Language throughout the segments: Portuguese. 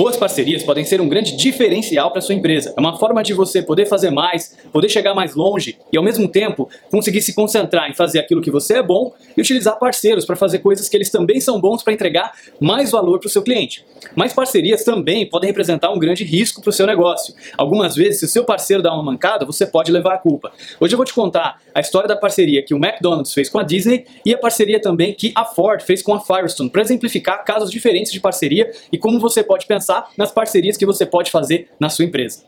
Boas parcerias podem ser um grande diferencial para sua empresa. É uma forma de você poder fazer mais, poder chegar mais longe e ao mesmo tempo conseguir se concentrar em fazer aquilo que você é bom e utilizar parceiros para fazer coisas que eles também são bons para entregar mais valor para o seu cliente. Mas parcerias também podem representar um grande risco para o seu negócio. Algumas vezes, se o seu parceiro dá uma mancada, você pode levar a culpa. Hoje eu vou te contar a história da parceria que o McDonald's fez com a Disney e a parceria também que a Ford fez com a Firestone para exemplificar casos diferentes de parceria e como você pode pensar pensar nas parcerias que você pode fazer na sua empresa.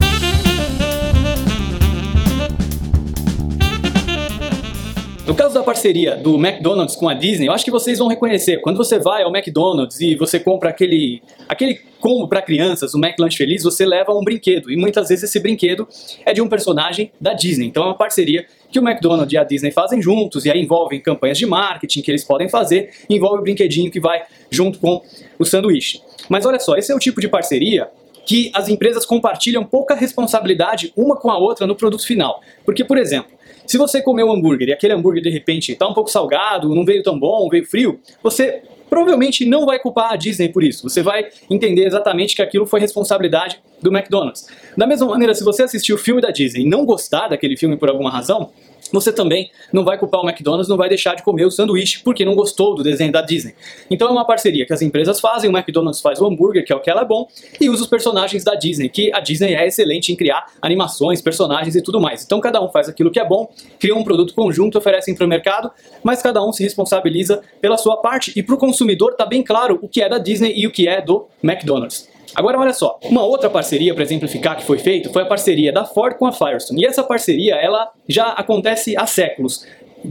No caso da parceria do McDonald's com a Disney, eu acho que vocês vão reconhecer. Quando você vai ao McDonald's e você compra aquele, aquele combo para crianças, o McLunch Feliz, você leva um brinquedo. E muitas vezes esse brinquedo é de um personagem da Disney. Então é uma parceria que o McDonald's e a Disney fazem juntos, e aí envolvem campanhas de marketing que eles podem fazer, envolve o brinquedinho que vai junto com o sanduíche. Mas olha só, esse é o tipo de parceria que as empresas compartilham pouca responsabilidade uma com a outra no produto final. Porque, por exemplo, se você comeu um hambúrguer e aquele hambúrguer de repente está um pouco salgado, não veio tão bom, veio frio, você provavelmente não vai culpar a Disney por isso. Você vai entender exatamente que aquilo foi responsabilidade do McDonald's. Da mesma maneira, se você assistir o filme da Disney e não gostar daquele filme por alguma razão, você também não vai culpar o McDonald's, não vai deixar de comer o sanduíche porque não gostou do desenho da Disney. Então é uma parceria que as empresas fazem, o McDonald's faz o hambúrguer, que é o que ela é bom, e usa os personagens da Disney, que a Disney é excelente em criar animações, personagens e tudo mais. Então cada um faz aquilo que é bom, cria um produto conjunto, oferecem para o mercado, mas cada um se responsabiliza pela sua parte e para o consumidor está bem claro o que é da Disney e o que é do McDonald's. Agora olha só, uma outra parceria para exemplificar que foi feito foi a parceria da Ford com a Firestone. E essa parceria ela já acontece há séculos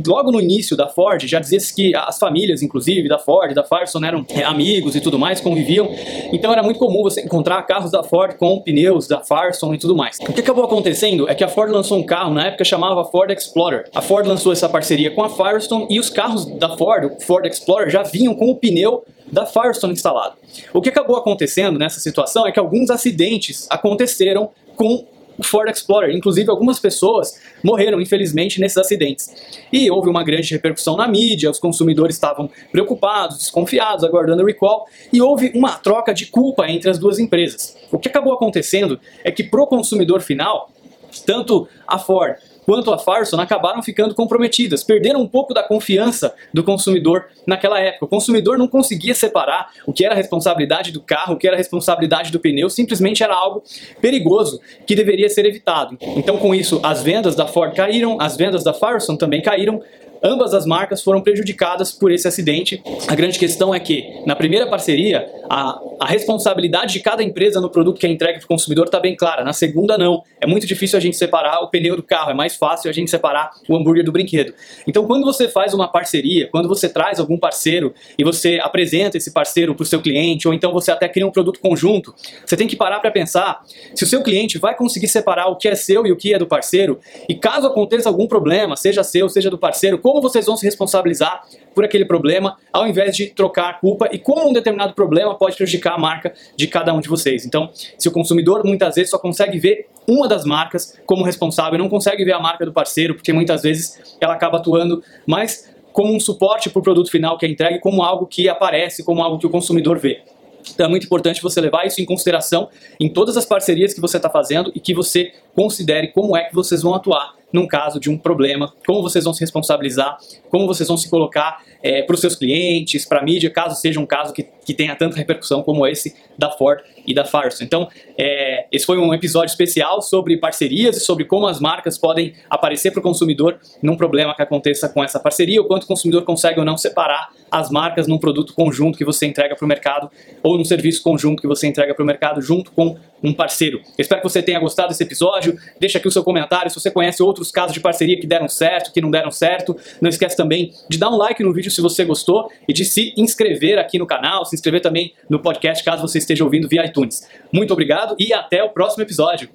logo no início da Ford, já dizia-se que as famílias, inclusive, da Ford, da Firestone, eram é, amigos e tudo mais, conviviam. Então era muito comum você encontrar carros da Ford com pneus da Firestone e tudo mais. O que acabou acontecendo é que a Ford lançou um carro na época chamava Ford Explorer. A Ford lançou essa parceria com a Firestone e os carros da Ford, o Ford Explorer, já vinham com o pneu da Firestone instalado. O que acabou acontecendo nessa situação é que alguns acidentes aconteceram com o Ford Explorer. Inclusive, algumas pessoas morreram, infelizmente, nesses acidentes. E houve uma grande repercussão na mídia, os consumidores estavam preocupados, desconfiados, aguardando o recall, e houve uma troca de culpa entre as duas empresas. O que acabou acontecendo é que, para o consumidor final, tanto a Ford quanto a Firestone acabaram ficando comprometidas, perderam um pouco da confiança do consumidor naquela época. O consumidor não conseguia separar o que era responsabilidade do carro, o que era responsabilidade do pneu, simplesmente era algo perigoso que deveria ser evitado. Então, com isso, as vendas da Ford caíram, as vendas da Firestone também caíram, Ambas as marcas foram prejudicadas por esse acidente. A grande questão é que, na primeira parceria, a, a responsabilidade de cada empresa no produto que é entregue para o consumidor está bem clara. Na segunda, não. É muito difícil a gente separar o pneu do carro, é mais fácil a gente separar o hambúrguer do brinquedo. Então, quando você faz uma parceria, quando você traz algum parceiro e você apresenta esse parceiro para o seu cliente, ou então você até cria um produto conjunto, você tem que parar para pensar se o seu cliente vai conseguir separar o que é seu e o que é do parceiro, e caso aconteça algum problema, seja seu, seja do parceiro, como vocês vão se responsabilizar por aquele problema, ao invés de trocar a culpa e como um determinado problema pode prejudicar a marca de cada um de vocês. Então, se o consumidor muitas vezes só consegue ver uma das marcas como responsável, não consegue ver a marca do parceiro, porque muitas vezes ela acaba atuando mais como um suporte para o produto final que é entregue, como algo que aparece, como algo que o consumidor vê. Então é muito importante você levar isso em consideração em todas as parcerias que você está fazendo e que você considere como é que vocês vão atuar num caso de um problema, como vocês vão se responsabilizar, como vocês vão se colocar é, para os seus clientes, para a mídia, caso seja um caso que, que tenha tanta repercussão como esse da Ford e da Firestone. Então, é, esse foi um episódio especial sobre parcerias e sobre como as marcas podem aparecer para o consumidor num problema que aconteça com essa parceria, o quanto o consumidor consegue ou não separar as marcas num produto conjunto que você entrega para o mercado ou num serviço conjunto que você entrega para o mercado junto com um parceiro. Espero que você tenha gostado desse episódio. Deixa aqui o seu comentário se você conhece outros casos de parceria que deram certo, que não deram certo. Não esquece também de dar um like no vídeo se você gostou e de se inscrever aqui no canal, se inscrever também no podcast caso você esteja ouvindo via iTunes. Muito obrigado e até o próximo episódio.